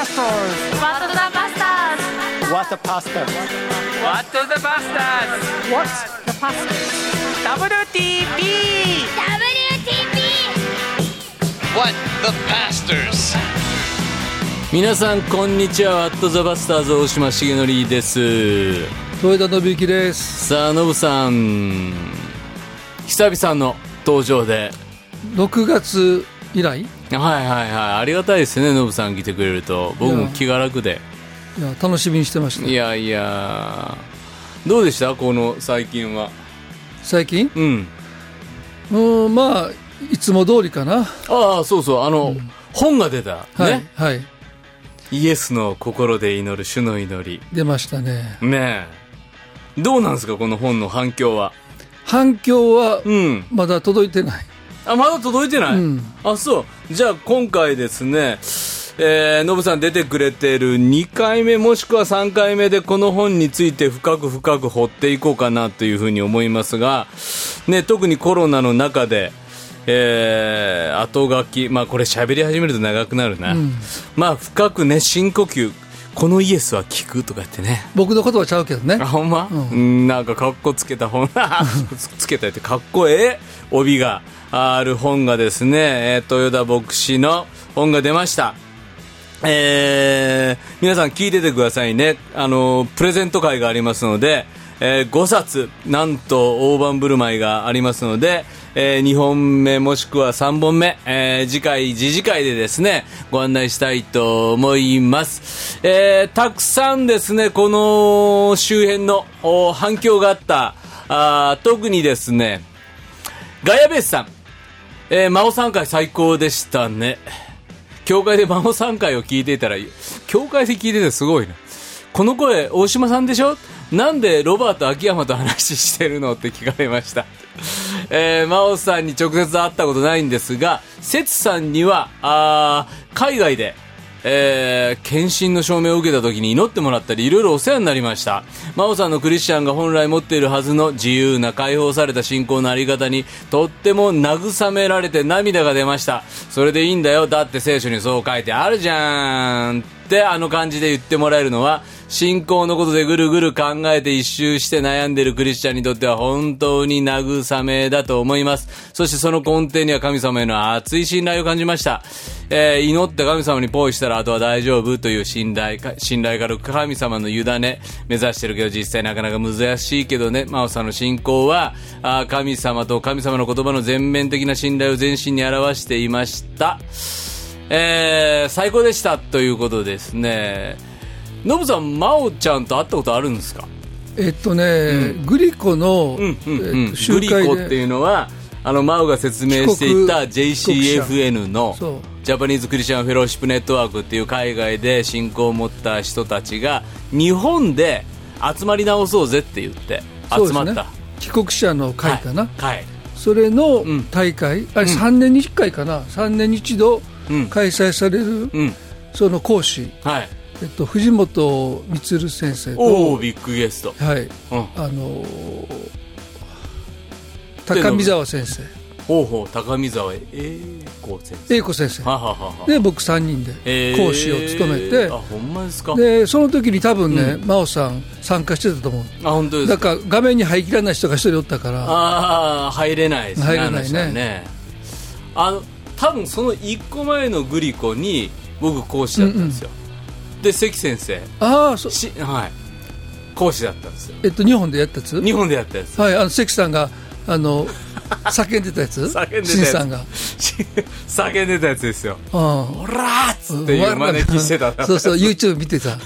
pastors? What the bastards? What the pastor? What the Bastards What's the pastor? WTP WTP! What the Pastors? 皆さんこんにちはワットザバスターズ大島重則です豊田信之ですさあノブさん久々の登場で6月以来？いはいはいはい。ありがたいですねノブさん来てくれると。僕も気が楽で。や楽しみにしてました。いやいや。どうでした？この最近は。最近？うん。うんまあいつも通りかな。ああそうそう。あの、本が出た、はい、ね。はい。イエスの心で祈る主の祈り。出ましたね。ねえ。どうなんですかこの本の反響は？反響はうん。まだ届いてない、あまだ届いてない、うん。あそう。じゃあ今回ですねえー、ノブさん出てくれてる2回目もしくは3回目でこの本について深く深く掘っていこうかなというふうに思いますが、ね、特にコロナの中で、えー、後書き、まあこれ喋り始めると長くなるな、まあ深くね深呼吸。このイエスは聞くとか言ってね。僕のことはちゃうけどね。あほんま、うん、なんかかっこつけた本 つつけたってかっこええ？帯がある本がですね、えー豊田牧師の本が出ました。えー、皆さん聞いててくださいね。あのプレゼント会がありますので、え5冊なんと大盤振る舞いがありますので、え2本目もしくは3本目、えー次回次次回でですねご案内したいと思います、えーたくさんですねこの周辺の反響があったあ特にですねガヤベースさん、えー、魔王3回最高でしたね。教会で魔王3回を聞いていたら教会で聞いててすごいな。この声大島さんでしょ？なんでロバート秋山と話してるの？って聞かれました。えー、真央さんに直接会ったことないんですが節さんにはあー海外でえー、献身の証明を受けた時に祈ってもらったりいろいろお世話になりました。真央さんのクリスチャンが本来持っているはずの自由な解放された信仰のあり方にとっても慰められて涙が出ました。それでいいんだよ。だって聖書にそう書いてあるじゃんってあの感じで言ってもらえるのは信仰のことでぐるぐる考えて一周して悩んでるクリスチャンにとっては本当に慰めだと思います。そしてその根底には神様への熱い信頼を感じました、えー祈って神様にポイしたらあとは大丈夫という信頼信頼から神様の委ね目指してるけど実際なかなか難しいけどね。真央さんの信仰はあ神様と神様の言葉の全面的な信頼を全身に表していました。えー最高でしたということですね。ノブさん真央ちゃんと会ったことあるんですか？えっとね、グリコの、うんうんうん。えっと集グリ会コってでいうのはあの真央が説明していた JCFN のジャパニーズ・クリスチャン・フェローシップ・ネットワークっていう海外で信仰を持った人たちが日本で集まり直そうぜって言って集まった。帰国者の会かな、はい、はい。それのん大会、あれ3年に1回かな。3年に一度うん。開催される、うん。その講師、はいえっと、藤本充先生と、ビッグゲスト。はい、うん。あのー高見沢先生。ほうほう高見沢栄子先生。英子先生。はははは。で僕3人でえー。講師を務めて、あほんまですか。でその時に多分ね、真央さん参加してたと思う。あ本当ですか。だから画面に入りきらない人が一人おったから。ああ入れないですね入れないね。あの人はね。あの多分その1個前のグリコに僕講師だったんですよ、で関先生。ああそしはい。講師だったんですよ。えっと日本でやったやつ？日本でやったやつ。はいあの関さんがあの 叫んでたやつ？叫んでたやつ。新さんが？叫んでたやつですよ。うんオラーっつっていう真似してた。そうそう YouTube 見てた。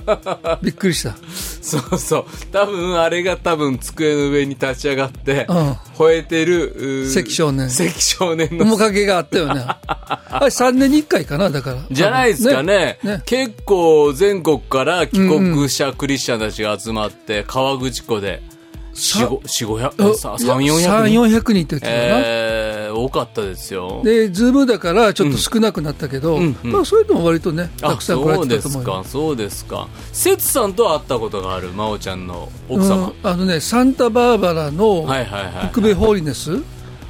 びっくりした そうそう。多分あれが多分机の上に立ち上がって、うん。吠えてる関少年。関少年の。面影があったよね。あれ3年に1回かなだから。じゃないですかね。ね。結構全国から帰国者クリスチャンたちが集まって、川口湖で。4、500、3、400人。3400人って言ってたかな、えー、多かったですよ。で、ズームだからちょっと少なくなったけど、うんうん。まあ、それでも割とね、たあ、くさん来らそうでれてたと思うよ。すか、そうですか。節さんとは会ったことがある、真央ちゃんの奥様。うんあのね、サンタバーバラのはいはいはい。北米ホーリネス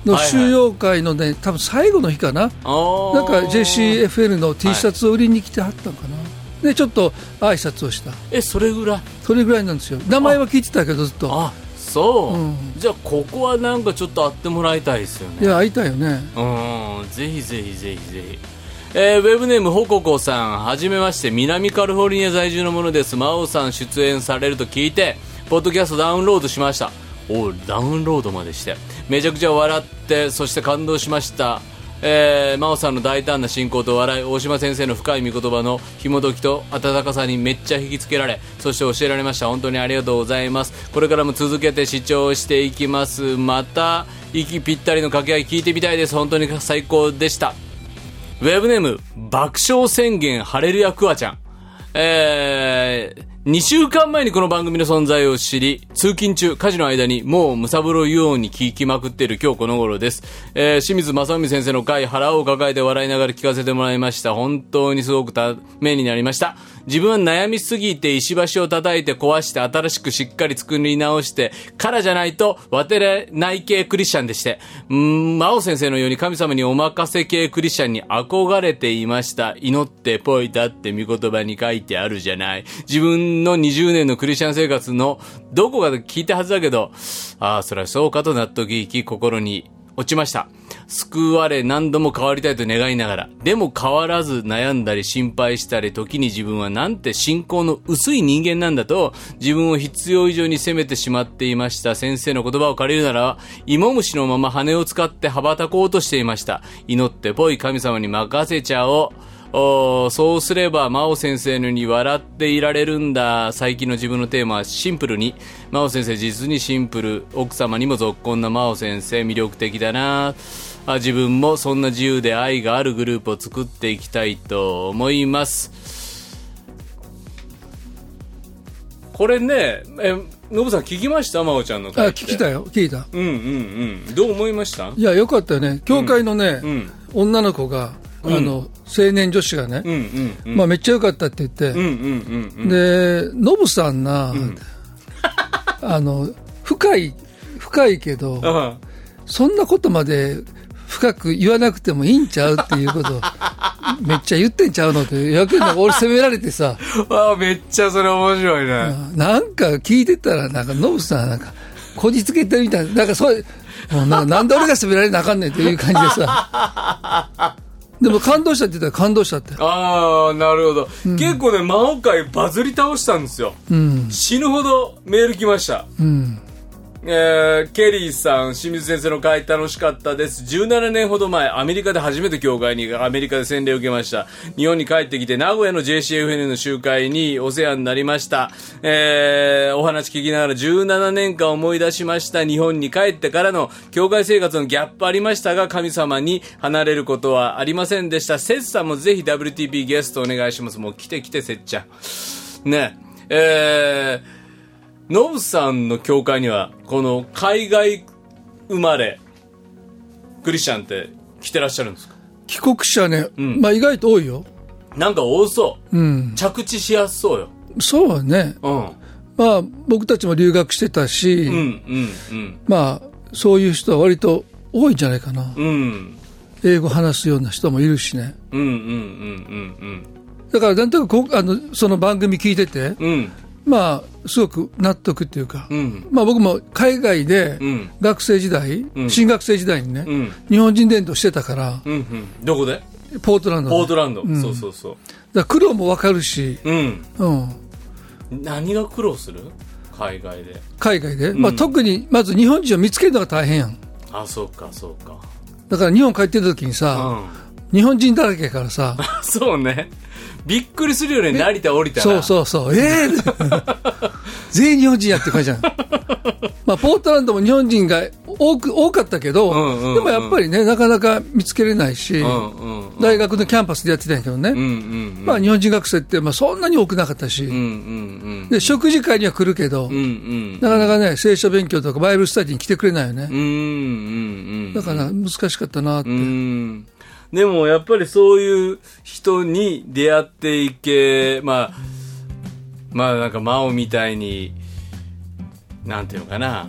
の収容会のね、多分最後の日かな、なんか JCFL の T シャツを売りに来てはったんかな、でちょっと挨拶をした。えそれぐらい？それぐらいなんですよ。名前は聞いてたけどずっと。あそう、うん。じゃあここはなんかちょっと会ってもらいたいですよね。いや会いたいよね。うん。ぜひぜひぜひ。ぜひえーウェブネームほここさんはじめまして南カリフォルニア在住のものです。真央さん出演されると聞いてポッドキャストダウンロードしました。おダウンロードまでして。めちゃくちゃ笑ってそして感動しましたえー、真央さんの大胆な進行と笑い大島先生の深い見言葉の紐解きと温かさにめっちゃ引きつけられそして教えられました。本当にありがとうございます。これからも続けて視聴していきます。また息ぴったりの掛け合い聞いてみたいです。本当に最高でした。ウェブネーム、爆笑宣言ハレルヤクワちゃん。えー、2週間前にこの番組の存在を知り、通勤中、家事の間にもうむさぼろように聞きまくっている今日この頃です。えー、清水正臣先生の回、腹を抱えて笑いながら聞かせてもらいました。本当にすごくためになりました。自分は悩みすぎて石橋を叩いて壊して新しくしっかり作り直してからじゃないと渡れない系クリスチャンでして、うーん、真央先生のように神様にお任せ系クリスチャンに憧れていました。祈ってぽいだって見言葉に書いてあるじゃない。自分の20年のクリスチャン生活のどこかで聞いたはずだけど、ああ、それはそうかと納得いき心に落ちました。救われ何度も変わりたいと願いながら、でも変わらず悩んだり心配したり、時に自分はなんて信仰の薄い人間なんだと、自分を必要以上に責めてしまっていました。先生の言葉を借りるなら、芋虫のまま羽を使って羽ばたこうとしていました。祈ってぽい神様に任せちゃおう。おそうすれば、真央先生のように笑っていられるんだ。最近の自分のテーマはシンプルに。真央先生、実にシンプル。奥様にも続婚な真央先生、魅力的だな。あ自分もそんな自由で愛があるグループを作っていきたいと思います。これね、え、ノブさん聞きました？真央ちゃんのあ聞きたよ。聞いた。うんうんうん。どう思いました？いやよかったよね。教会のね、うん。女の子が、あの青年女子がね、うんうんうん。まあ、めっちゃ良かったって言って、うんうんうんうん。でノブさんな、あの深い深いけどあ。そんなことまで深く言わなくてもいいんちゃうっていうことを めっちゃ言ってんちゃうのってやけんか俺責められてさ あ、めっちゃそれ面白いね。なんか聞いてたらなんかノブさんなんかこじつけてるみたいななんかそういうもうななんで俺が責められなあかんねんっていう感じでさ でも感動したって言ったら感動したってああ、なるほど。結構ね、魔王会バズり倒したんですよ。うん死ぬほどメール来ました。うんえー、ケリーさん、清水先生の会楽しかったです。17年ほど前、アメリカで初めて教会に、アメリカで洗礼を受けました。日本に帰ってきて、名古屋の JCFN の集会にお世話になりました。えー、お話聞きながら17年間思い出しました。日本に帰ってからの教会生活のギャップありましたが、神様に離れることはありませんでした。セッさんもぜひ WTP ゲストお願いします。もう来て来て、セッちゃん。ね。えー、ノブさんの教会には、この海外生まれ、クリスチャンって来てらっしゃるんですか？帰国者ね、んまあ意外と多いよなんか多そう。うん着地しやすそうよ。そうねうん。まあ僕たちも留学してたし、うん、うん、うん。まあそういう人は割と多いんじゃないかなうん。英語話すような人もいるしねうん、うん、うん、だからなんとなくこうあのその番組聞いてて、うん。うん。まあすごく納得っていうか、うん。まあ僕も海外でうん学生時代、ん新学生時代にね、うん。日本人伝道してたからうん、うん。どこで？ポートランドでポートランド。んそうそうそう。だ苦労もわかるし、うん。うん、何が苦労する？海外で。海外で、まあ、特にまず日本人を見つけるのが大変やんあ、そうか、そうか。だから日本帰ってた時にうさ、ん。日本人だらけやからさ そうね。びっくりするよね、成田降りたら。そうそうそうええ 全員日本人やって感じじゃんまあポートランドも日本人が多く多かったけど、うんうんうんでもやっぱりねなかなか見つけれないし、うんうんうん。大学のキャンパスでやってたんやけどね、うんうんうん。まあ、日本人学生ってまあそんなに多くなかったし、うんうんうん。で食事会には来るけど、うんうん。なかなかね聖書勉強とかバイブルスタディに来てくれないよね、うんうんうん。だから難しかったなって、うん。でもやっぱりそういう人に出会っていけ、まあ、まあなんか真央みたいに、なんていうのかな。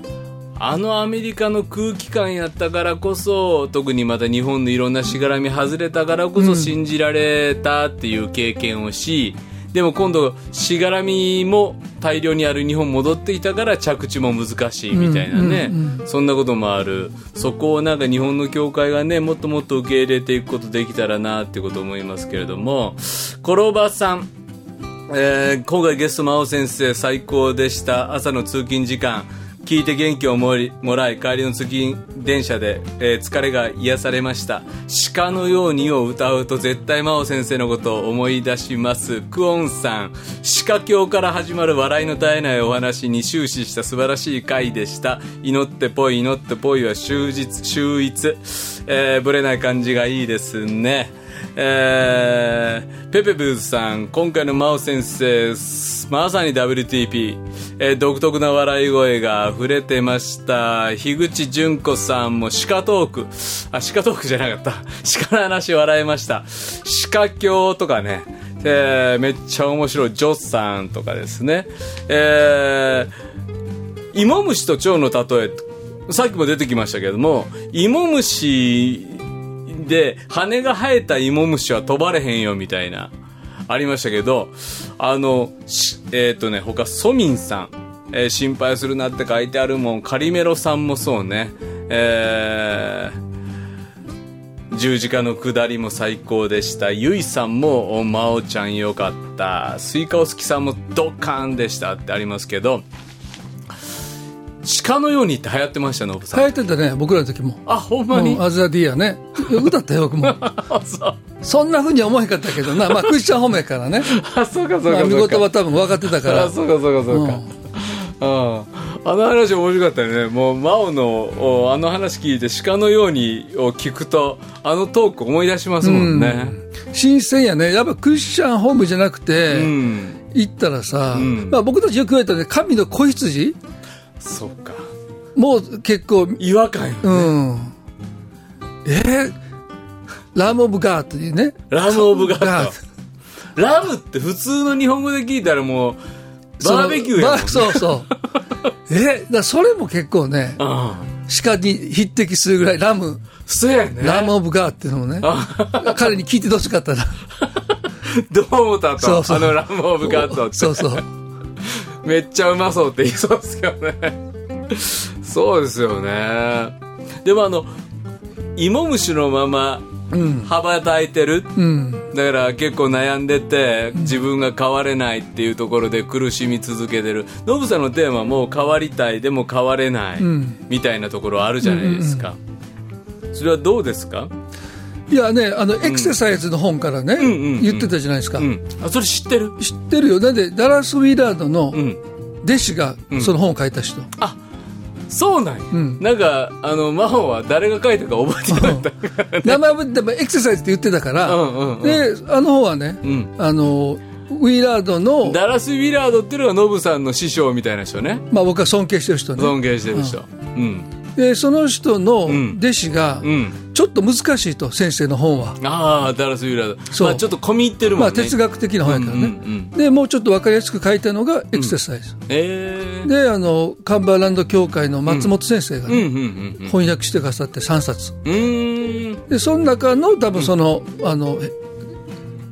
あのアメリカの空気感やったからこそ、特にまた日本のいろんなしがらみ外れたからこそ信じられたっていう経験をし、でも今度しがらみも大量にある日本戻ってきたから着地も難しいみたいなね、うんそんなこともある。そこをなんか日本の教会がねもっともっと受け入れていくことできたらなっていうことを思いますけれども。コロバさん。えー今回ゲスト真央先生最高でした。朝の通勤時間聞いて元気をもらい帰りの通勤電車で、えー疲れが癒されました。鹿のようにを歌うと絶対真央先生のことを思い出します。クオンさん鹿教から始まる笑いの絶えないお話に終始した素晴らしい回でした。祈ってぽい祈ってぽいは終日秀逸、えー、ぶれない感じがいいですね。えーペペブーズさん、今回の真央先生、まさに WTP、えー独特な笑い声が溢れてました。樋口純子さんも鹿トーク、あ、鹿トークじゃなかった。鹿の話笑えました。鹿教とかね、えーめっちゃ面白い。ジョさんとかですね。えー芋虫と蝶の例え、さっきも出てきましたけども、芋虫で羽が生えた芋虫は飛ばれへんよみたいなありましたけどあのえっ、とね他ソミンさん、えー心配するなって書いてあるもんカリメロさんもそうね。えー十字架の下りも最高でした。ゆいさんもおまおちゃんよかった。スイカお好きさんもドカーンでしたってありますけど鹿のようにって流行ってましたノブさん。流行ってたね僕らの時も。あほんまに、うんアズラディアね。歌ったよ僕も。そう。そんなふうには思えへんかったけどな。まあクリスチャン方面からね。あ、そうかそうかそうか。事は多分分かってたから。あ、そうかそうかそうか。うん。あの話面白かったよね。もう、マオの、おあの話聞いて、鹿のようにを聞くと、あのトーク思い出しますもんね。新鮮やね。やっぱクリスチャンホームじゃなくて、うん。行ったらさ、ん。まあ、僕たちよく言われたね神の子羊そうか。もう結構違和感よね。うんえーラム・オブ・ガーというねラムオブガガッド。ラムって普通の日本語で聞いたらもう、バーベキューやもんね。そうそう えだそれも結構ねうん。鹿に匹敵するぐらいラムそうやね。ラム・オブ・ガーっていうのもね彼に聞いてどうしかったら どう思ったと？そうそうあのラムオブガッドって。そうそうめっちゃうまそうって言いそうですけどね。そうですよね。でもあの、芋虫のままうん羽ばたいてる。うんだから結構悩んでて、自分が変われないっていうところで苦しみ続けてる。ノブさんのテーマはもう変わりたい、でも変われない、んみたいなところあるじゃないですか。それはどうですか？いやねあのエクササイズの本からね、言ってたじゃないですか、うん。あ、それ知ってる？知ってるよだってダラス・ウィラードのうん。弟子がその本を書いた人、そうなんや。んなんか、あの、魔法は誰が書いたか覚えてなかった。名前はでもエクササイズって言ってたから、うんであの本はね、んあのウィラードの、ダラス・ウィラードっていうのがノブさんの師匠みたいな人ね。まあ、僕は尊敬してる人ね尊敬してる人。うん。でその人のん弟子がうん。ちょっと難しいと先生の本は、ああ、ダラス・ウィラード。そうまあちょっと込み入ってるもんね。まあ、哲学的な本やからね、うんうんうんでもうちょっと分かりやすく書いたのがエクササイズ、ええであのカンバーランド教会の松本先生がね、うんうんうんうん。翻訳してくださって3冊うーん。でその中の多分その,、あのへ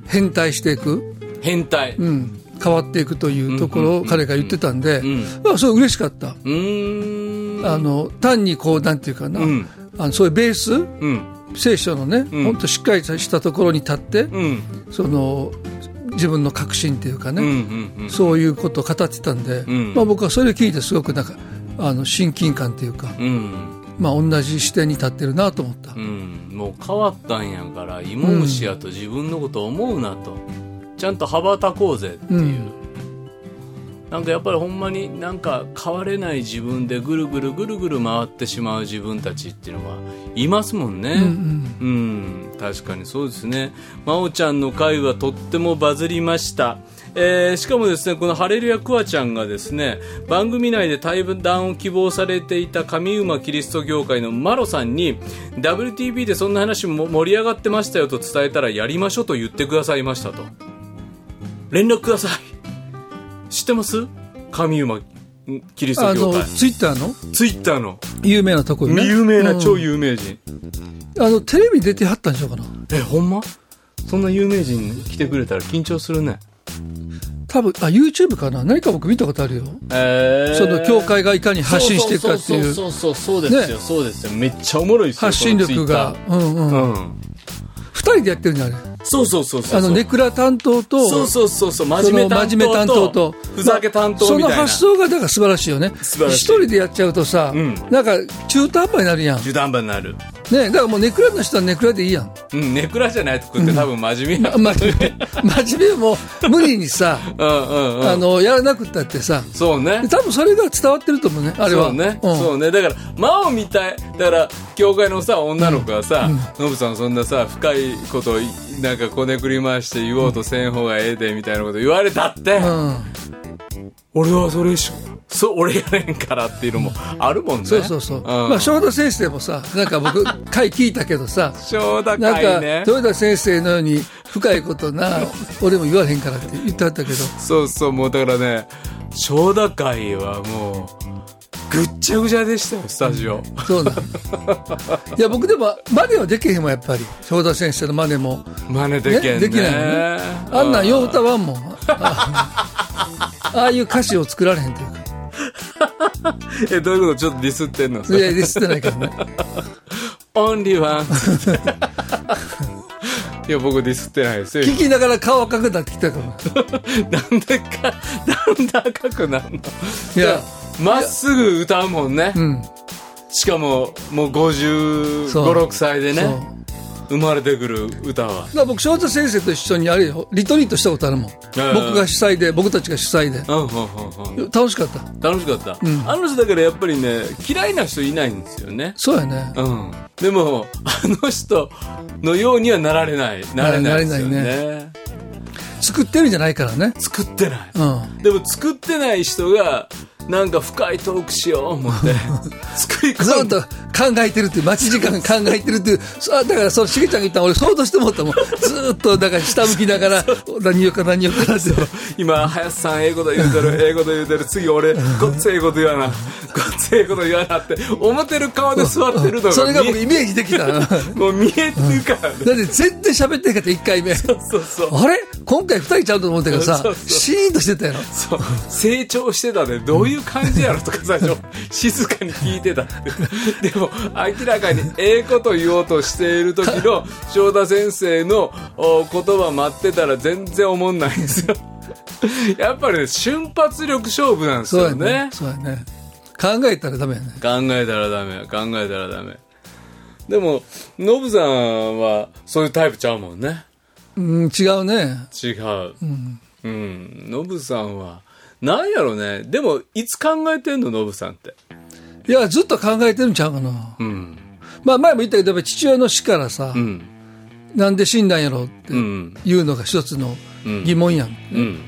変態していく、変態。ううん、変わっていくというところを彼が言ってたんで、んまあ、それ嬉しかった、ーん。あの単にこうなんていうかな、うんあのそういうベース？うん。聖書のね、ん本当しっかりしたところに立って、うん。その自分の確信っていうかね、うんうんうん。そういうことを語ってたんで、んまあ、僕はそれを聞いてすごくなんかあの親近感っていうか、うん。まあ、同じ視点に立ってるなと思った、うん。もう変わったんやから、芋虫やと自分のこと思うなと。ちゃんと羽ばたこうぜっていう。うんなんかやっぱりほんまになんか変われない自分でぐるぐるぐるぐる回ってしまう自分たちっていうのはいますもんね。うん、確かにそうですね。真央ちゃんの回はとってもバズりました。えーしかもですね、このハレルヤクワちゃんがですね、番組内で対談を希望されていた上馬キリスト教会のマロさんに、WTV でそんな話も盛り上がってましたよと伝えたらやりましょうと言ってくださいましたと。連絡ください。知ってます？上馬キリスト教会。ツイッターの？ツイッターの。有名なところね。有名なうん。超有名人。あのテレビ出てはったんちゃうかな？え、ほんま？そんな有名人来てくれたら緊張するね。多分、あ、YouTube かな？何か僕見たことあるよ。えー。その教会がいかに発信していくかっていう。そうそうそうそうですよ、ね。そうですよ。めっちゃおもろいですよ発信力が。うんうん。この Twitter 二人でやってるんだ、あれ。うんそうそうそうそう。あの、ネクラ担当と、そうそうそうそう。真面目担当と、ふざけ担当みたいな、その発想がだから素晴らしいよね。素晴らしい。一人でやっちゃうとさ、ん。なんか中途半端になるやん。ね、中途半端になる。だからもうネクラの人はネクラでいいやん。うんネクラじゃないとくって多分真面目や、ま、真面目、真面目をもう無理にさ、うんうんうん。あの、やらなくったってさ、そうね。多分それが伝わってると思うね、あれは。そうね、ん。そうね。だから真を見たい。だから教会のさ女の子がさノブ、さんそんなさ深いことをいなんかこねくり回して言おうとせん方がええでみたいなこと言われたって、うん。俺はそれしそう俺やれんからっていうのもあるもんね。そうそうそう。ん。まあ、正田先生もさ、なんか僕、回聞いたけどさ、正田なんか、会ね豊田先生のように深いことな、俺も言われへんからって言ってはったけど、そうそうもうだからね正田会はもうぐっちゃぐちゃでしたよスタジオ、そうなん。いや、僕でも、真似はできへんもん、やっぱり。正田先生の真似も。真似でけんねねできないあんなんよう歌わんもん。あ ああいう歌詞を作られへんというか。えどういうこと？ちょっとディスってんの？いや、ディスってないからね。オンリーワンいや僕ディスってないですよ聞きながら顔赤くなってきたから。なんでかなんで赤くなるの？いや、まっすぐ歌うもんねうん。しかももう5そう5 6歳で。ね生まれてくる歌はだから僕、翔太先生と一緒にあれよ、リトリートしたことあるもん。ー僕が主催で、僕たちが主催で。うんうんうんうん楽しかった。楽しかった、あの人だからやっぱりね嫌いな人いないんですよねそうやね。うんでもあの人のようにはなられないなれないですよなれね作ってるんじゃないからね。作ってないうん。でも作ってない人がなんか深いトークしよう思って。作り込んでずっと。考えてるっていう、待ち時間考えてるっていう、そうだから、そう、しげちゃんが言ったの俺、そうとして思ったもん。ずっと、だから、下向きながら、何言うか何言うかなって。今林さん英語で言うてる英語で言うてる次俺ごっつええこと言わなごっつええこと言わなって思ってる顔で座ってるのそれが僕イメージできた。だってもう見えてるからね。全然喋ってんかった、1回目。そうそうあれ？今回2人ちゃうと思ったけどさそう、そうシーンとしてたやろ。そう。成長してたねどういう感じやろとか最初 静かに聞いてたって でも明らかにええこと言おうとしている時の 正田先生のお言葉待ってたら全然思んないんですよやっぱりね瞬発力勝負なんですよねそうやね。そうやね。考えたらダメやね。考えたらダメ考えたらダメでもノブさんはそういうタイプちゃうもんねうん、違うね。違ううんノブさんはなんやろね。でもいつ考えてんの？ノブさんって。いや、ずっと考えてるんちゃうかな。うん。まあ、前も言ったけど、父親の死からさ、うん。なんで死んだんやろってうん。いうのが一つの疑問やん。うん。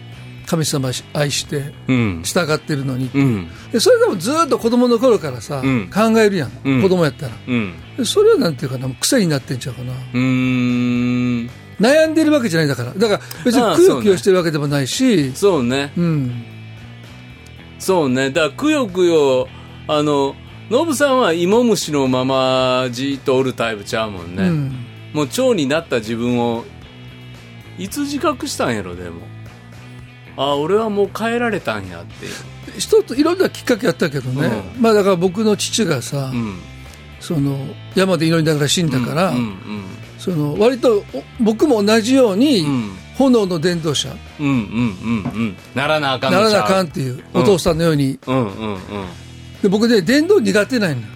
神様愛して、うん。従ってるのに。うん。でそれでもずっと子供の頃からさ、うん。考えるやん、うん。子供やったら。うん。でそれはなんていうかな、もう癖になってんちゃうかな。うーん。悩んでるわけじゃないんだから。だから別にああくよくよしてるわけでもないし、そうね。うん。そうね。だからくよくよあのノブさんは芋虫のままじっとおるタイプちゃうもんね、うん。もう蝶になった自分をいつ自覚したんやろでも。あ俺はもう変えられたんやっていう。一ついろんなきっかけあったけどね、うまあだから僕の父がさ、うん。その山で祈りながら死んだから、うん。その割とお僕も同じように、うん炎の伝道者。うんうんうんうん。ならなあかんならなあかんっていう、お父さんのように。うんうんで僕ね伝道苦手なんの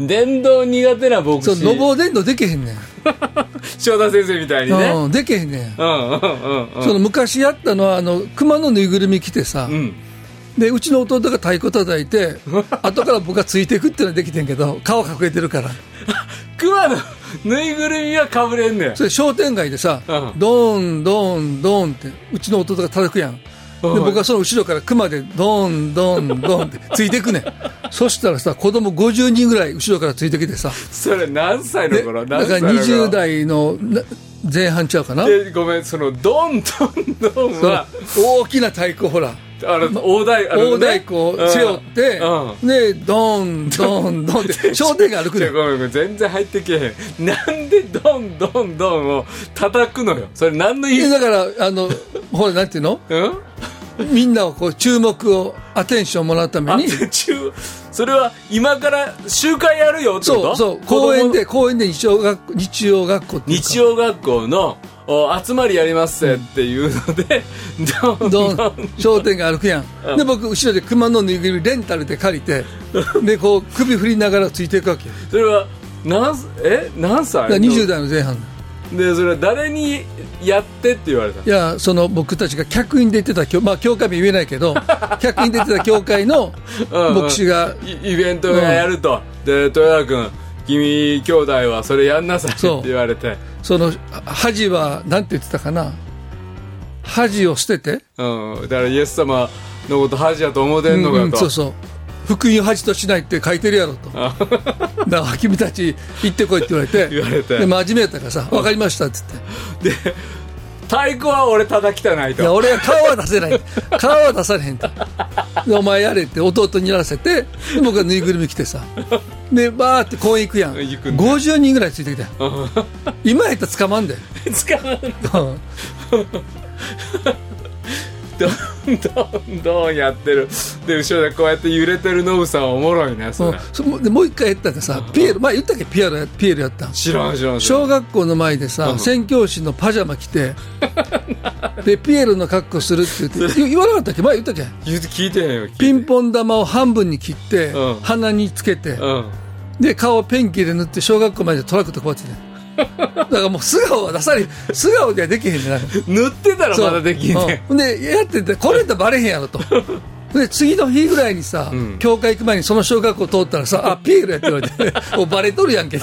うん電動苦手な牧師。そうのぼう伝道でけへんねん、正田先生みたいにね。うん、でけへんねん、うんうんうんうん。その昔やったのはあの熊のぬいぐるみ着てさ、うん。でうちの弟が太鼓叩いて 後から僕がついていくっていうのはできてんけど顔隠れてるから 熊の ぬいぐるみはかぶれんねん。それ商店街でさ、うん。ドーンドーンドーンってうちの弟が叩くやん。で僕はその後ろから熊でドーンドーンドーンってついていくねん。そしたらさ子供50人ぐらい後ろからついてきてさ。それ何歳ので頃？だから何歳の頃？20代のな前半ちゃうかな？でごめんそのドンドンドンは大きな太鼓ほらあの大太あの大太鼓を背負って、うん。で、ドン、ドン、ドンって、商店街歩くちょねん。ごめんごめん全然入ってけへん。なんでドンドンドンを叩くのよ。それ何の意味？でだから、あの、ほら、なんていうの？うん？みんなをこう、注目を、アテンションをもらうためあに、中それは今から集会やるよってこと？そうそう、公園で、公園で日曜学日曜学校日曜学校のお集まりやりますぜっていうので、どん。どんどん商店街歩くやん、で僕後ろで熊のぬいぐるみレンタルで借りてでこう首振りながらついていくわけ。よそれは何え？何歳？だから20代の前半。でそれは誰にやってって言われた？いやその僕たちが客員で行ってた教まあ教会名言えないけど 客員で行ってた教会のうんうん。牧師がイイベントがやると、で豊田君君兄弟はそれやんなさいって言われて。その恥はなんて言ってたかな？恥を捨てて、うん、だからイエス様のこと恥やと思うてんのかと、うんそうそう。福音を恥としないって書いてるやろと。だから君たち行ってこいって言われて。言われて。で真面目やったからさ分かりましたっつって。で太鼓は俺叩きたないいやと俺は顔は出せない。顔は出されへんと。でお前やれって弟にやらせてで僕はぬいぐるみ着てさ。でバーって公園行くやん。行くんだ50人ぐらいついてきたよ今やったら捕まんで。使ううんどんどんどんやってる。で後ろでこうやって揺れてるノブさんおもろいねそれ、そでもう一回やったらさピエロ前言ったっけ？ピエロやピエロやったん？知らん知らん小学校の前でさ、うん。宣教師のパジャマ着て でピエロの格好するって言って言言わなかったっけ？前言ったっけ？言うて聞いてへん。よピンポン玉を半分に切って、うん。鼻につけて、うんで顔をペンキで塗って小学校までトラックとこうやってねだからもう素顔は出され素顔ではできへんねなんか。塗ってたらまだできんねうん。でやっててこれやったらバレへんやろと。で次の日ぐらいにさ、ん。教会行く前にその小学校通ったらさあピエールやって言われて もうバレとるやんけ。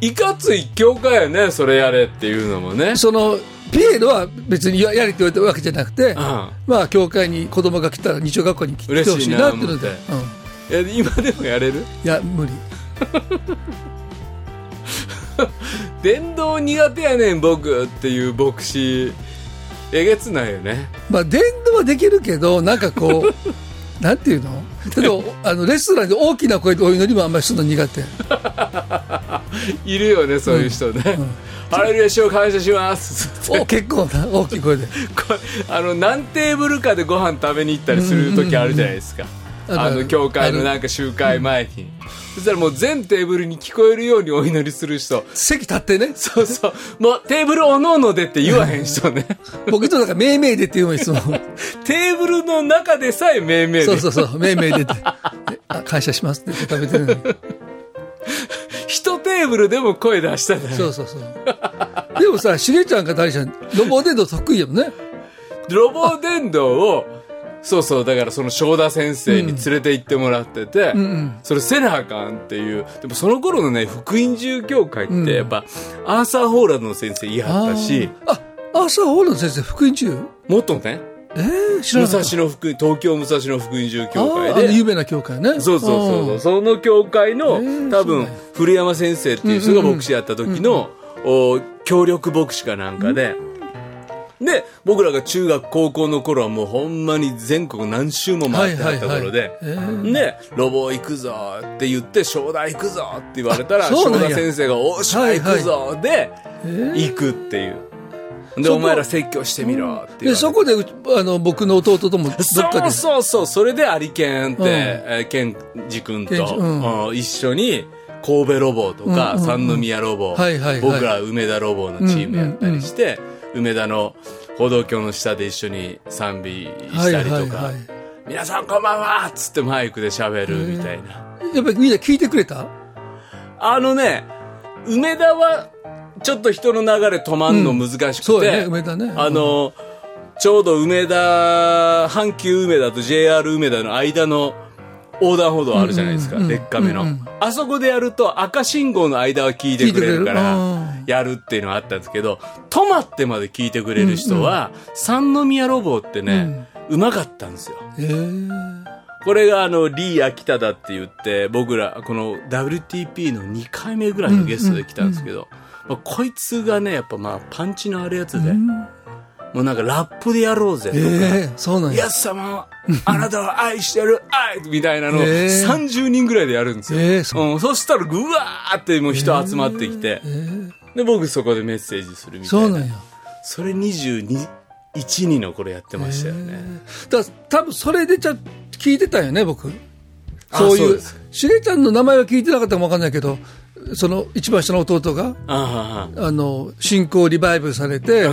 いかつい教会やねそれやれっていうのもね。そのピエールは別にややれって言われたわけじゃなくて、ん。まあ教会に子供が来たら日曜学校に来てほしいなっていうので、思うん、いや今でもやれる？いや無理 電動苦手やねん僕っていう牧師えげつないよね。まあ電動はできるけどなんかこう なんていうの？例えば あのレストランで大きな声でお祈りもあんまりするの苦手。いるよねそういう人ね、ハレルヤ主を感謝します。お結構な大きい声で。あの何テーブルかでご飯食べに行ったりする時あるじゃないですか、あるあるあの教会のなんか集会前に、そしたらもう全テーブルに聞こえるようにお祈りする人。席立ってね。そうそう。もうテーブルおのおのでって言わへん人ね。僕となんか命名でって言うのいつもテーブルの中でさえ命名で。そうそうそう。命名でって。であ感謝しますって食べてるのに。一テーブルでも声出したねそうそうそう。でもさしげちゃんか大ちゃんロボデンド得意やもんね。ロボ伝道をそうそうだからその正田先生に連れて行ってもらってて、うん。うんそれせなあかんっていうでもその頃のね福音住教会ってやっぱ、アーサー・ホーランドの先生言いはったしああ朝ホールの先生福音中？元ね。えー、知ら武蔵野福音東京武蔵野福音住教あ会で。有名な教会ね。そうそうそうそう。その教会の、ー多分古山先生っていう人が牧師やった時の、お協力牧師かなんかで、で僕らが中学高校の頃はもうほんまに全国何周も回ってあった頃で、はいはいはい。えで「ロボ行くぞ」って言って「正代行くぞ」って言われたら正田先生が「おっしゃ行くぞ」で行くっていう。でお前ら説教してみろってでそこであの僕の弟ともそうでそうそう。それで有健って、うん。えー健二君と、一緒に神戸ロボとか、三宮ロボ、僕ら梅田ロボのチームやったりして、梅田の歩道橋の下で一緒に賛美したりとか、皆さんこんばんはっつってマイクで喋るみたいな。やっぱりみんな聞いてくれた？あのね、梅田はちょっと人の流れ止まんの難しくて、そうやね梅田ね。あの、ちょうど梅田、阪急梅田と JR 梅田の間の横断歩道あるじゃないですか、うんうんうん。でっかめの、うんうん。あそこでやると赤信号の間は聞いてくれるからうん、やるっていうのはあったんですけど、止まってまで聞いてくれる人は、三宮ロボってね、うまかったんですよ。えー、これがあの、リー・アキタだって言って、僕ら、この WTP の2回目ぐらいのゲストで来たんですけど、まあこいつがね、やっぱまあ、パンチのあるやつで、もうなんかラップでやろうぜとか、ええそうなんやイエ。ス様、あなたは愛してる、愛みたいなのをええ30人ぐらいでやるんですよ。ええそうん、そしたらぐわーってもう人集まってきて、で、僕そこでメッセージするみたいな。そうなんや。それ22、1、2の頃やってましたよね。だ多分それでちゃ聞いてたよね、僕。あそういう。しげちゃんの名前は聞いてなかったかもわかんないけど、その一番下の弟が、あの、信仰リバイブされて、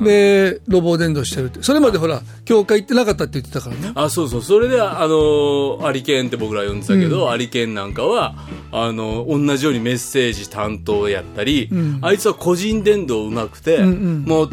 で、路傍伝道してるって。それまでほら、教会行ってなかったって言ってたからね。あ、そうそう。それで、あの、アリケンって僕ら呼んでたけど、アリケンなんかは、あの、同じようにメッセージ担当やったり、あいつは個人伝道上手くて、もう、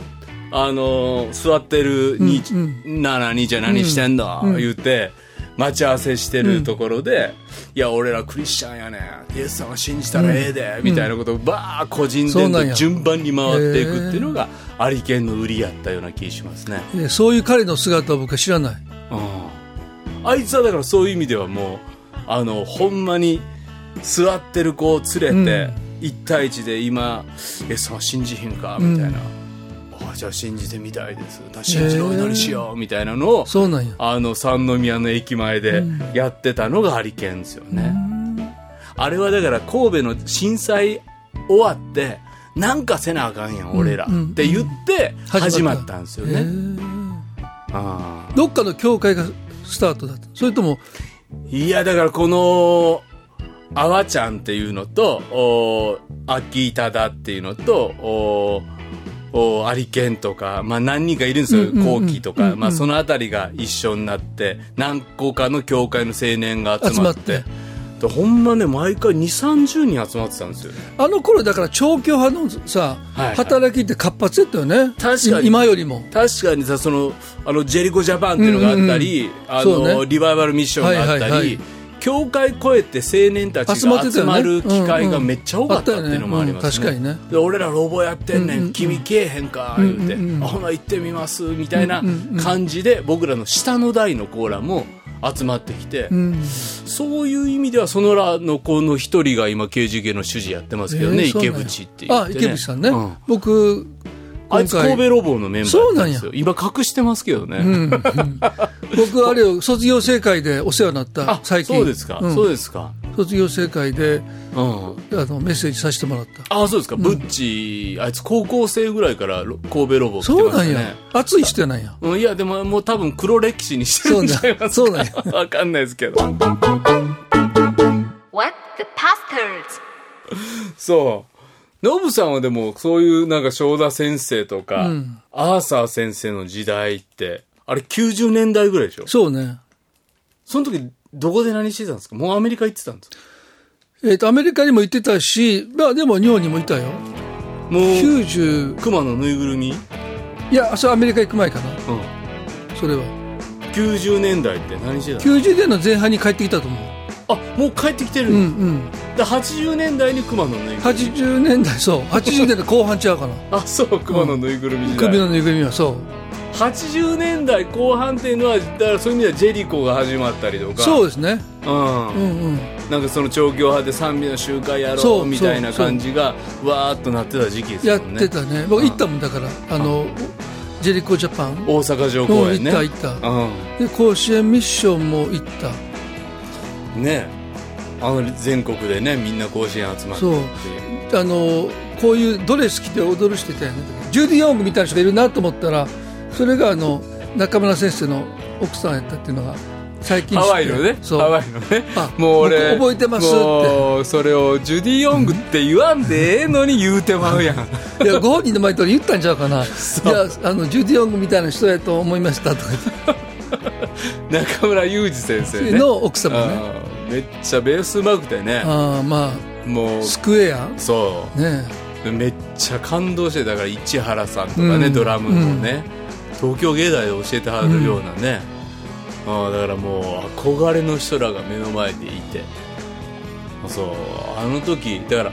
あの、座ってるに、なあなあ兄ちゃん何してんだ、言って、待ち合わせしてるところで、いや、俺らクリスチャンやねん。イエス様信じたらええで、みたいなことをばー個人伝道そうなんや順番に回っていくっていうのが、アリケンの売りやったような気がしますね。でそういう彼の姿を僕は知らない。うんあいつはだからそういう意味ではもうあのほんまに座ってる子を連れて、一対一で今「えその信じひんか?」みたいな「あじゃあ信じてみたいです。信じろお祈りしよう」みたいなのをそうなんや。あの三宮の駅前でやってたのがハリケーンですよね、あれはだから神戸の震災終わってなんかせなあかんやん俺らって言って始まったんですよね、ああどっかの教会がスタートだった。それとも、いや、だからこの、あわちゃんっていうのと、お秋忠っていうのと、おおアリケンとか、まあ何人かいるんですよ、うんうんうん後期とか。まあそのあたりが一緒になって、何個かの教会の青年が集まって、って。でほんまね、毎回2、30人集まってたんですよ。ね。あの頃だから調教派のさ、はい働きって活発やったよね。確かに。今よりも。確かにさ、その、あの、ジェリコジャパンっていうのがあったり、あの、そうね。リバイバルミッションがあったり、はいはいはい教会越えて青年たち集まが集まる機会がめっちゃ多かったっていうのもありますね。ねうん確かにね。で俺らロボやってんねん、うんうんうん。君来えへんか、言うて、あほな行ってみます、みたいな感じで、僕らの下の代のコーラも集まってきて、うんそういう意味ではそのらの子の一人が今 KGK の主事やってますけどね、池えーそうなんや。淵って言って、あ、ね。池淵さんね。うん。僕、あいつ神戸ロボのメンバーやったんですよ。今隠してますけどね。僕あれよ、卒業生会でお世話になったあ、最近。そうですか、んそうですか。卒業生会で、うん。あの、メッセージさせてもらった。あ、そうですか。ブッチ、あいつ高校生ぐらいからロ神戸ロボ来てそうなんや。熱い人やなんや。うん、いや、でももう多分黒歴史にしてるんちゃいますか。そうなんや わかんないですけど。What the pastors? そう。ノブさんはでも、そういうなんか正田先生とか、アーサー先生の時代って、あれ90年代ぐらいでしょ？そうね。その時、どこで何してたんですか？もうアメリカ行ってたんですか？えっ、と、アメリカにも行ってたし、まあでも日本にもいたよ。もう、90、熊のぬいぐるみ？うん。いや、それアメリカ行く前かな。それは。90年代って何してたの90年の前半に帰ってきたと思う。あ、もう帰ってきてるうんの、うん。で80年代に熊のぬいぐるみ。80年代、そう。80年代後半ちゃうかな。あ、そう、熊のぬいぐるみ時代。首のぬいぐるみはそう。80年代後半っていうのは、だからそういう意味ではジェリコが始まったりとか。そうですね。うん。うんうん。なんかその調教派で賛美の集会やろうみたいな感じがわーっとなってた時期ですやっ。てたね。僕行ったもんだから、あの、ジェリコジャパン。大阪城うん公園ね。行った行った。うで、甲子園ミッションも行った。ん。ねあの全国でね、みんな甲子園集まってそうあの、こういうドレス着て踊る人いたよね。ジュディ・ヨングみたいな人がいるなと思ったら、それがあの、中村先生の奥さんやったっていうのが、最近ハワイのね。ハワイのねあ、もう俺、僕覚えてますってそれをジュディ・ヨングって言わんでええのに言うてまうやん。いや、ご本人の前で言ったんちゃうかな。いや、あの、ジュディ・ヨングみたいな人やと思いましたとか 中村裕二先生ね。の奥様ね。めっちゃベースうまくてね。ああ、まもうあ、、スクエア？そう。ね。めっちゃ感動してだから市原さんとかね、うん。ドラムもね、東京芸大で教えてはるようなね、ああだからもう憧れの人らが目の前でいて。そう。あの時だから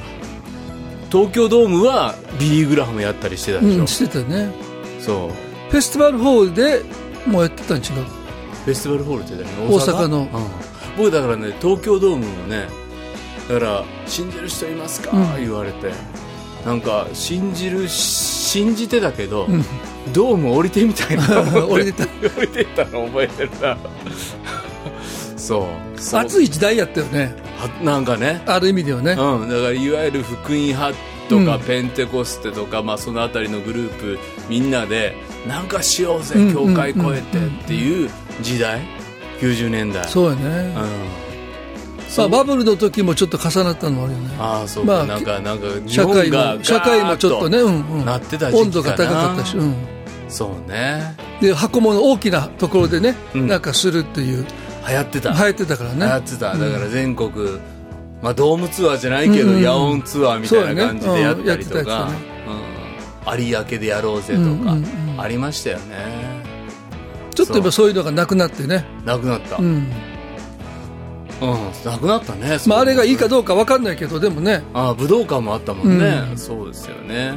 東京ドームはビリー・グラハムやったりしてたでしょ、うん、してたね。そう。フェスティバルホールでもうやってたん違う？フェスティバルホールってね大阪の。うん僕だからね東京ドームもねだから「死んでる人いますか？うん。言われて。なんか信じる信じてたけど、どうも降りてみたいな。降りてた。降りてたの覚えてるな。そう。そう。熱い時代やったよね。はなんかね。ある意味ではね、うん、だからいわゆる福音派とか、うん。ペンテコステとか、まあ、そのあたりのグループみんなでなんかしようぜうん教会越えてっていう時代90年代。そうやね、うん。まあ、バブルの時もちょっと重なったのもあるよね。ああそうか、まあなんかなんか日社会も社会もちょっとね、うんうん、なってた温度が高かったし、うん、そうね。で箱物大きなところでね、うん。なんかするっていう。流行ってた。流行ってたからね。流行ってた。だから全国、まあ、ドームツアーじゃないけど、うんうん。野音ツアーみたいな感じでやったりとか。ね、うん、有明でやろうぜとか、うんうんうん。ありましたよねちょっと今そう。いうのがなくなってね、なくなった、うん。うん。なくなったねまあ、あれがいいかうどうか分かんないけどでもね。ああ武道館もあったもんね、うん。そうですよね。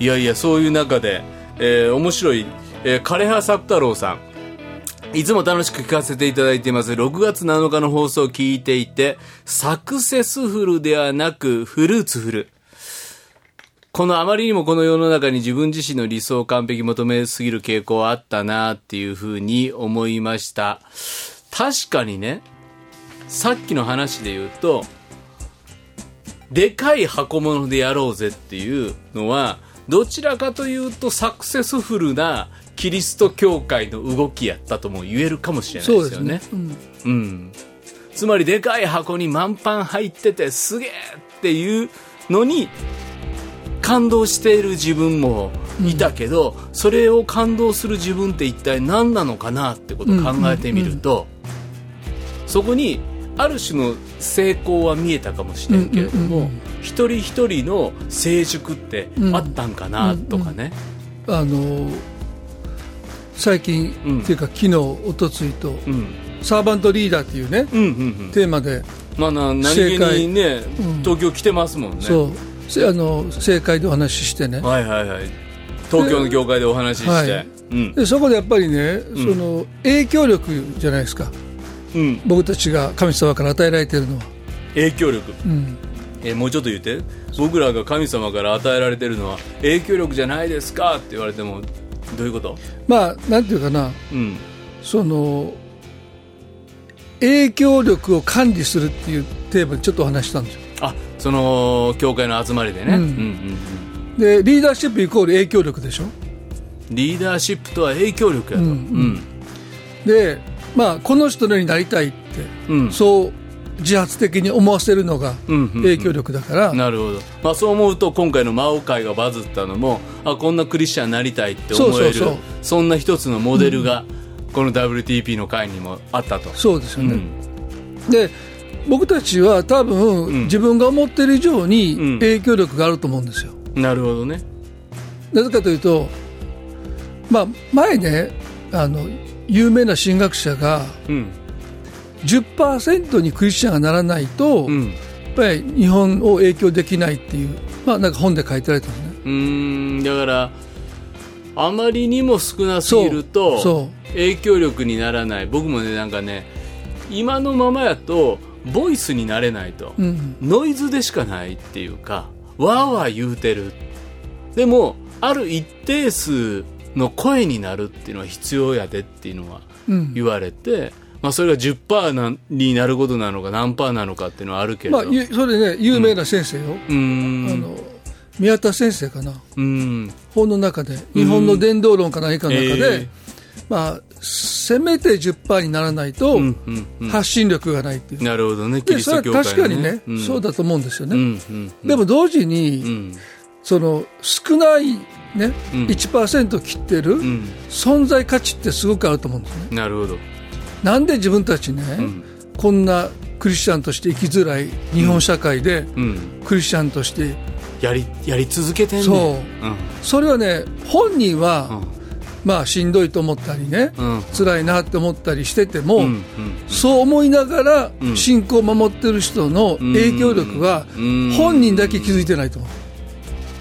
いやいやそういう中で、えー面白い、えー、枯葉作太郎さん。いつも楽しく聞かせていただいています。6月7日の放送を聞いていて、サクセスフルではなくフルーツフル。このあまりにもこの世の中に自分自身の理想を完璧求めすぎる傾向はあったなっていうふうに思いました。確かにね、さっきの話で言うと、でかい箱物でやろうぜっていうのは、どちらかというとサクセスフルなキリスト教会の動きやったとも言えるかもしれないですよねね。うんうん。つまりでかい箱に満パン入っててすげえっていうのに感動している自分もいたけど、それを感動する自分って一体何なのかなってことを考えてみると、そこにある種の成功は見えたかもしれんけれども、うんうんうん一人一人の成熟ってあったんかなとかね。あの最近、うんっていうか昨日おとついと、うん。サーバントリーダーっていうね、うんうんうん。テーマで、まあな、何気にね、うん東京来てますもんね。あの正解でお話ししてね、はいはいはい。東京の業界でお話しして、はい。うんでそこでやっぱりね、その影響力じゃないですか。うん、僕たちが神様から与えられてるのは、影響力、うん、えもうちょっと言って。僕らが神様から与えられてるのは影響力じゃないですかって言われてもどういうこと？まあなんていうかな。うん。その影響力を管理するっていうテーマでちょっとお話ししたんですよ。あその教会の集まりでね、うん。うんうんでリーダーシップイコール影響力でしょ？うんリーダーシップとは影響力やと、ううん。ん。でまあこの人のようになりたいって、うん。そう自発的に思わせるのがうんうんうん。影響力だから、なるほど、まあ、そう思うと今回の魔王会がバズったのもあこんなクリスチャンになりたいって思える。そんな一つのモデルが、この WTP の会にもあったと。そうですよね、うん。で僕たちは多分、ん。自分が思ってる以上うん。に影響力があると思うんですよ、なるほどね。なぜかというと、まあ、前ねあの有名な神学者がうん。10%にクリスチャンがならないと、やっうんぱり日本を影響できないっていう、まあ、なんか本で書いてられたのね。うーんだからあまりにも少なすぎるとそ影響力にならない。僕もねなんかね今のままやとボイスになれないと、う、うん、ノイズでしかないっていうかわーわー言うてる。でもある一定数の声になるっていうのは必要やでっていうのはうん。言われて、まあ、それが10%なになることなのか何パーなのかっていうのはあるけれど、まあ、ゆそれね有名な先生よ、うーん。あの宮田先生かな。うーん。本の中で日本の伝道論か何かの中で、ええ。まあ、せめて10%にならないとうんうんうん。発信力がないっていう、なるほどねキでそれは確かにね、ん。そうだと思うんですよね、うんうんうん。でも同時に、うん。その少ない、ねうん。1%切ってるうん。存在価値ってすごくあると思うんですね。なるほど。なんで自分たちね、ん。こんなクリスチャンとして生きづらい日本社会で、うん。クリスチャンとしてやりやり続けてんねん。そう。うん。それはね本人は、うんまあしんどいと思ったりね、うん。辛いなって思ったりしてても、うんうんそう思いながらうん信仰を守ってる人の影響力はうん。本人だけ気づいてないと思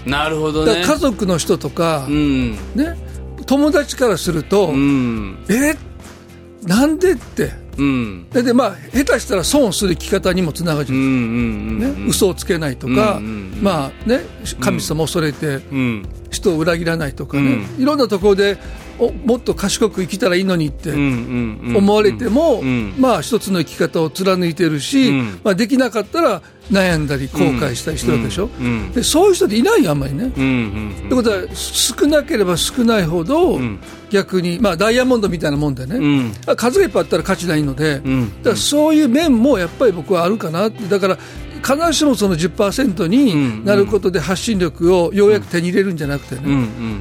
う。なるほどね。家族の人とかう、ん。ね、友達からすると、うん。え？なんでってうん。ででまあ下手したら損する生き方にもつながるじゃうんうん、んうん。ね、嘘をつけないとか、まあね神様を恐れてうん。人を裏切らないとかね、ういろんなところでおもっと賢く生きたらいいのにって思われても、うん。まあ一つの生き方を貫いてるし、うん。まあ、できなかったら悩んだり後悔したりしてるわけでしょ、うんうん。でそういう人っていないよあんまりね。うんうんってことは少なければ少ないほど、ん。逆に、まあ、ダイヤモンドみたいなもんでね、うん。数がいっぱいあったら価値ないので、ん。だからそういう面もやっぱり僕はあるかなって。だから必ずしもその10%になることで発信力をようやく手に入れるんじゃなくてね、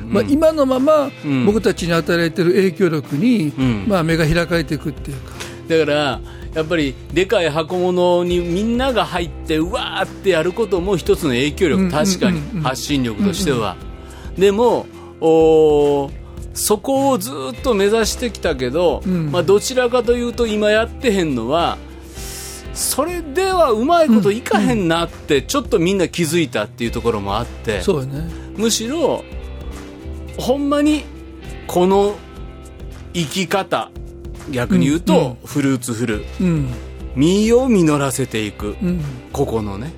まあ、今のままん。僕たちに与えられている影響力に、ん。まあ、目が開かれていくっていうか。だからやっぱりでかい箱物にみんなが入ってうわーってやることも一つの影響力、うん確かに発信力としては、でもおーそこをずっと目指してきたけど、ん。まあ、どちらかというと今やってへんのはそれではうまいこといかへんなってちょっとみんな気づいたっていうところもあって、そうよね。むしろほんまにこの生き方逆に言うと、フルーツフルうん。実を実らせていく、うん。個々のね。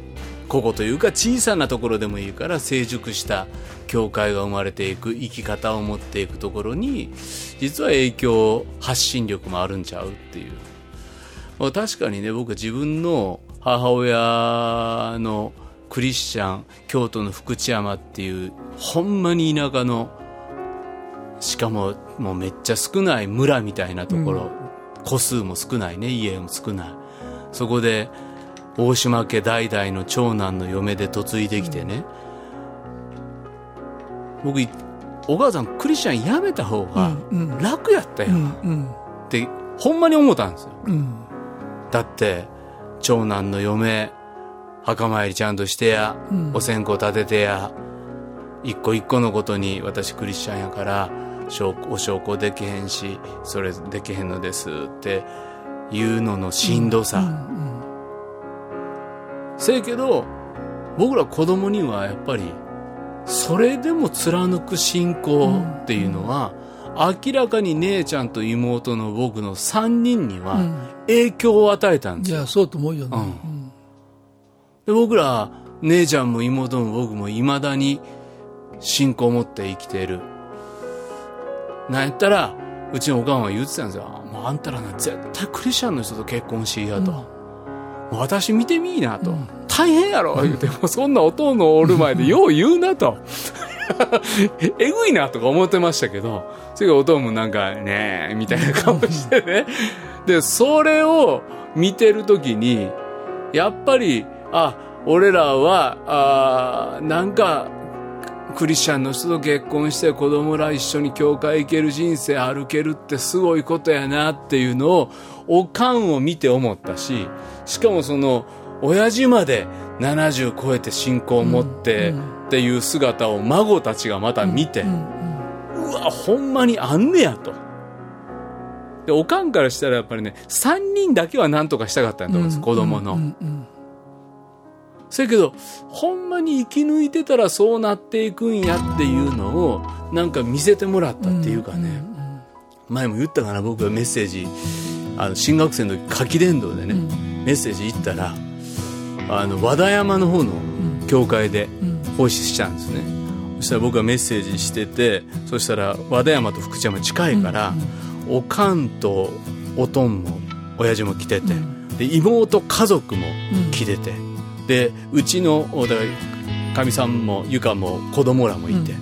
個々というか小さなところでもいいから成熟した教会が生まれていく。生き方を持っていくところに実は影響発信力もあるんちゃうっていう、まあ、確かにね僕は自分の母親のクリスチャン京都の福知山っていうほんまに田舎のしかももうめっちゃ少ない村みたいなところ、戸数も少ないね。家も少ない。そこで大島家代々の長男の嫁で嫁いできてね、僕いお母さんクリスチャンやめた方がうんうん。楽やったようんうん。ってほんまに思ったんですよ。うん。だって長男の嫁墓参りちゃんとしてや、うん。お線香立ててや一個一個のことに私クリスチャンやから証お証拠できへんしそれできへんのですっていうののしんどさ、せやけど僕ら子供にはやっぱりそれでも貫く信仰っていうのは、明らかに姉ちゃんと妹の僕の3人にはうん。影響を与えたんですよ。いやそうと思うよね、うん。うん。で僕ら姉ちゃんも妹も僕も未だに信仰を持って生きている。なんやったら、うちのおかんは言ってたんですよ。もうあんたらな、絶対クリスチャンの人と結婚しいやと。もう私見てみいなと。大変やろ 言うて、もうそんなお父のおる前でよう言うなと。えぐいなとか思ってましたけど、それがお父もなんか、ねえ、みたいな顔してね。で、それを見てるときに、やっぱり、あ、俺らは、あーなんか、クリスチャンの人と結婚して子供ら一緒に教会行ける人生歩けるってすごいことやなっていうのを、おかんを見て思ったし、しかもその、親父まで70超えて信仰を持ってっていう姿を孫たちがまた見て、うわ、ほんまにあんねやと。で、おかんからしたらやっぱりね、3人だけは何とかしたかったんだと思うんです、子供の。うんうんそやけど、ほんまに生き抜いてたらそうなっていくんやっていうのを、なんか見せてもらったっていうかね。前も言ったかな、僕がメッセージ、あの、新学生の時、柿伝道でね、メッセージ行ったら、あの、和田山の方の教会で奉仕したんですね。そしたら僕がメッセージしてて、そしたら和田山と福知山近いから、おかんとおとんも親父も来てて、で妹家族も来てて、でうちのだかみさんもゆかも子供らもいて、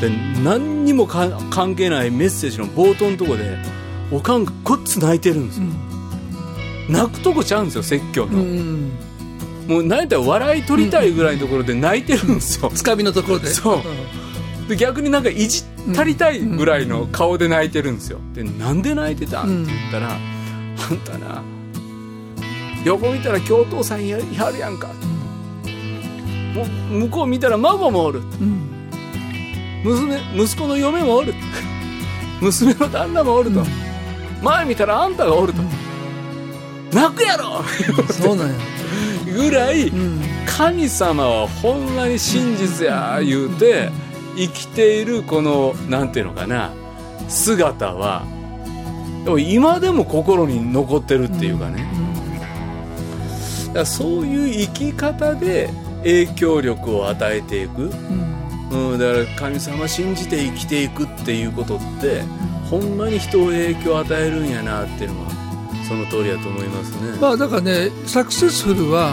で何にもか関係ないメッセージの冒頭のとこでおかんがごっつ泣いてるんですよ、泣くとこちゃうんですよ説教の、うん。もう泣いたら笑い取りたいぐらいのところで泣いてるんですよ、つかみのところで。そう。で逆になんかいじったりたいぐらいの顔で泣いてるんですよ。でなんで泣いてたん。って言ったら、あんたな横見たら教頭さんややるやんか、もう向こう見たら孫もおる、娘息子の嫁もおる。娘の旦那もおると、前見たらあんたがおると、泣くやろ！そうなんや。ぐらい、うん。神様はほんまに真実や言うて生きているこのなんていうのかな姿はでも今でも心に残ってるっていうかね、だそういう生き方で影響力を与えていく、うん、だから神様信じて生きていくっていうことって、ほんまに人を影響を与えるんやなっていうのはその通りだと思いますね、まあだからねサクセスフルは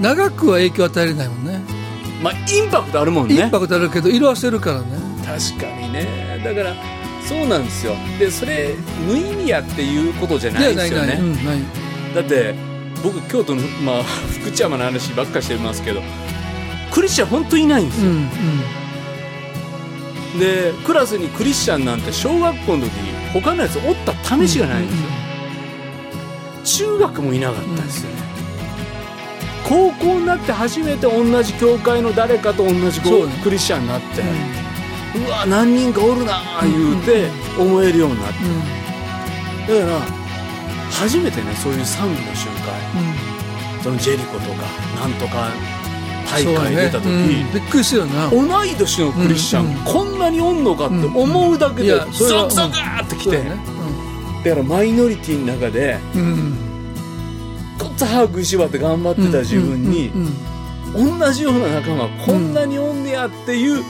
長くは影響を与えれないもんね。うんまあインパクトあるもんね。インパクトあるけど色あせるからね。確かにね。だからそうなんですよ。でそれ無意味やっていうことじゃないですよね。だって僕京都の、まあ、福知山の話ばっかしてますけどクリスチャン本当いないんですよ、うんうん。でクラスにクリスチャンなんて小学校の時他のやつおった試しがないんですよ、中学もいなかったですよね、高校になって初めて同じ教会の誰かと同じクリスチャンになって、うわ何人かおるなあ言うて思えるようになって、だから初めてねそういう賛美の集会そのジェリコとかなんとか大会出た時、うん。びっくりするよな。同い年のクリスチャン、うん。うんこんなにおんのかって思うだけいでやそれはゾクゾクーってきて、そうだねだからマイノリティの中でうん。うんこっつ歯食いしばって頑張ってた自分にうん。うん。同じような仲間こんなにおんねやっていう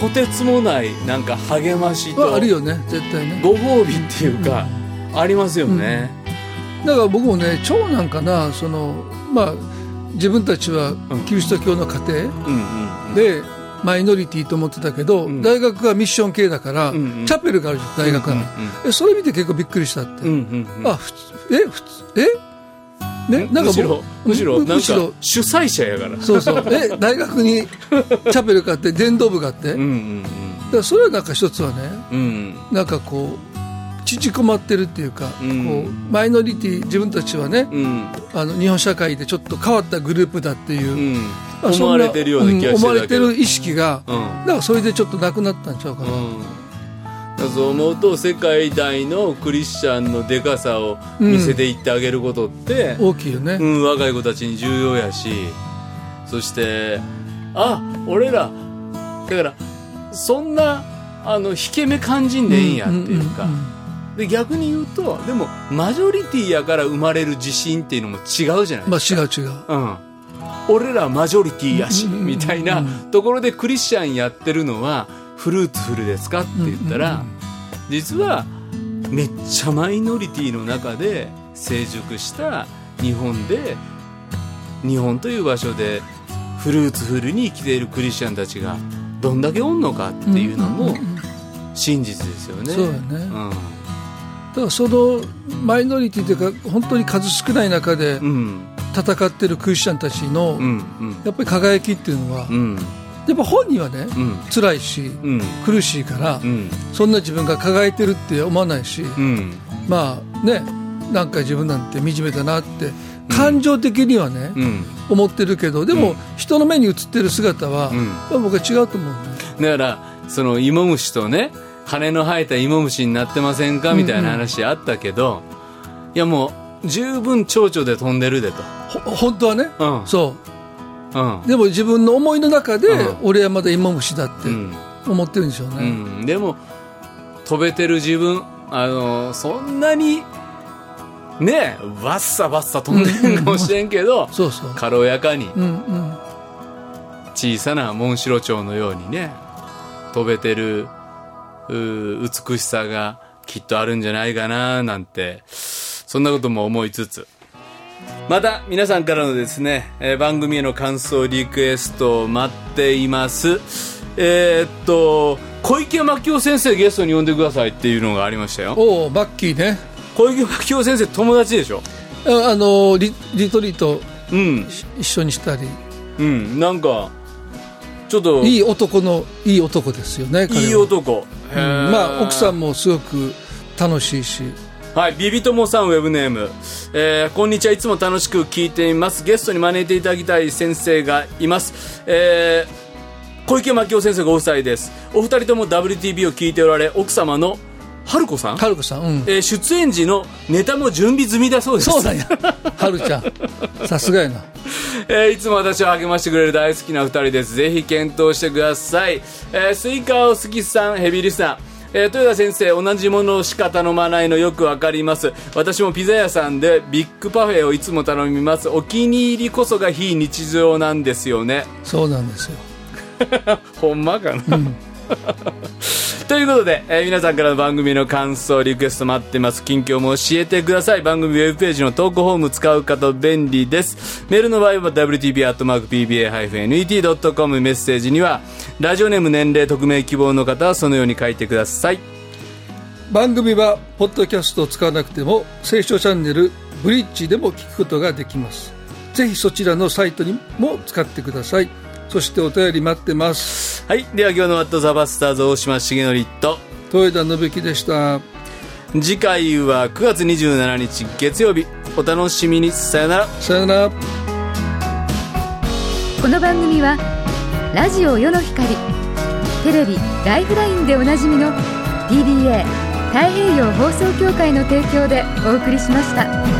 とてつもないなんか励ましとはあるよね。絶対ね。ご褒美っていうかありますよね。だから僕もね長男かなそのまあ自分たちはキリスト教の家庭でマイノリティと思ってたけど、ん。大学がミッション系だから、チャペルがあるじゃん大学が、うそれ見て結構びっくりしたって、あ普通え普通え？ね？なんかむしろ僕むしろなんかむしろ。主催者やから。そうそう。え？大学に チャペルがあって伝道部があって、だからそれはなんか一つはねなんかこう縮こまってるっていうか、うん。こうマイノリティ自分たちはね、うん。あの日本社会でちょっと変わったグループだっていう、うん。思われてるような気がしてん思われ。てる意識が、うん。だからそれでちょっとなくなったんちゃうかな、うん、そう思うと世界大のクリスチャンのでかさを見せていってあげることって、大きいよね、うん若い子たちに重要やし。そしてあ俺らだからそんなあの引け目感じんでいいんやっていうか、んんんで逆に言うとでもマジョリティやから生まれる自信っていうのも違うじゃないまあですか。違う違う。うん、俺らマジョリティやし、みたいなところでクリスチャンやってるのはフルーツフルですかって言ったら、実はめっちゃマイノリティの中で成熟した日本で日本という場所でフルーツフルに生きているクリスチャンたちがどんだけおんのかっていうのも真実ですよね。そうやね。うんだからそのマイノリティというか本当に数少ない中でうん。戦ってるクリスチャンたちの、やっぱり輝きっていうのは、うん。やっぱ本人はね、うん。辛いし、うん。苦しいから、うん。そんな自分が輝いてるって思わないし、うん。まあねなんか自分なんて惨めだなって感情的にはね、うん。思ってるけどでも、人の目に映ってる姿は、僕は違うと思うね。だからその芋虫とね羽の生えた芋虫になってませんか？みたいな話あったけど、いやもう十分蝶々で飛んでるでと、ほ本当はね、うん。そう。うん。でも自分の思いの中で、うん。俺はまだ芋虫だってうん。思ってるんでしょううね、ん、でも飛べてる自分あのそんなにねわっさわっさ飛んでるかもしれんけど、そうそう。軽やかにうんうん。小さなモンシロチョウのようにね飛べてる美しさがきっとあるんじゃないかななんてそんなことも思いつつ。また皆さんからのですね、えー番組への感想リクエストを待っています。えーっと小池真紀夫先生ゲストに呼んでくださいっていうのがありましたよ。おおバッキーね。小池真紀夫先生友達でしょ？ああのリリトリートうん。一緒にしたり。うん。なんかちょっといい男のいい男ですよねいい男、うん。まあ奥さんもすごく楽しいし。はい、ビビ友さんウェブネーム、えーこんにちはいつも楽しく聞いています。ゲストに招いていただきたい先生がいます、えー小池真紀夫先生ご夫妻です。お二人とも WTB を聞いておられ奥様の春子さん、春子さんうん。えー出演時のネタも準備済みだそうです。そうなんや春ちゃん。さすがやな。えーいつも私を励ましてくれる大好きな二人です。ぜひ検討してください、えースイカお好きさんヘビリさんえー豊田先生同じものしか頼まないのよくわかります。私もピザ屋さんでビッグパフェをいつも頼みます。お気に入りこそが非日常なんですよね。そうなんですよ。ほんまかな、ということで、えー皆さんからの番組の感想リクエスト待ってます。近況も教えてください。番組ウェブページの投稿フォーム使う方便利です。メールの場合は wtp.pba-net.com メッセージにはラジオネーム年齢匿名希望の方はそのように書いてください。番組はポッドキャストを使わなくても聖書チャンネルブリッジでも聞くことができます。ぜひそちらのサイトにも使ってください。そしてお便り待ってます。はい。では今日の「ワット・ザ・バスターズ」大島重則と。豊田信樹でした。次回は9月27日月曜日。お楽しみに。さよなら。さよなら。この番組はラジオ世の光テレビ「ライフライン」でおなじみの DBA 太平洋放送協会の提供でお送りしました。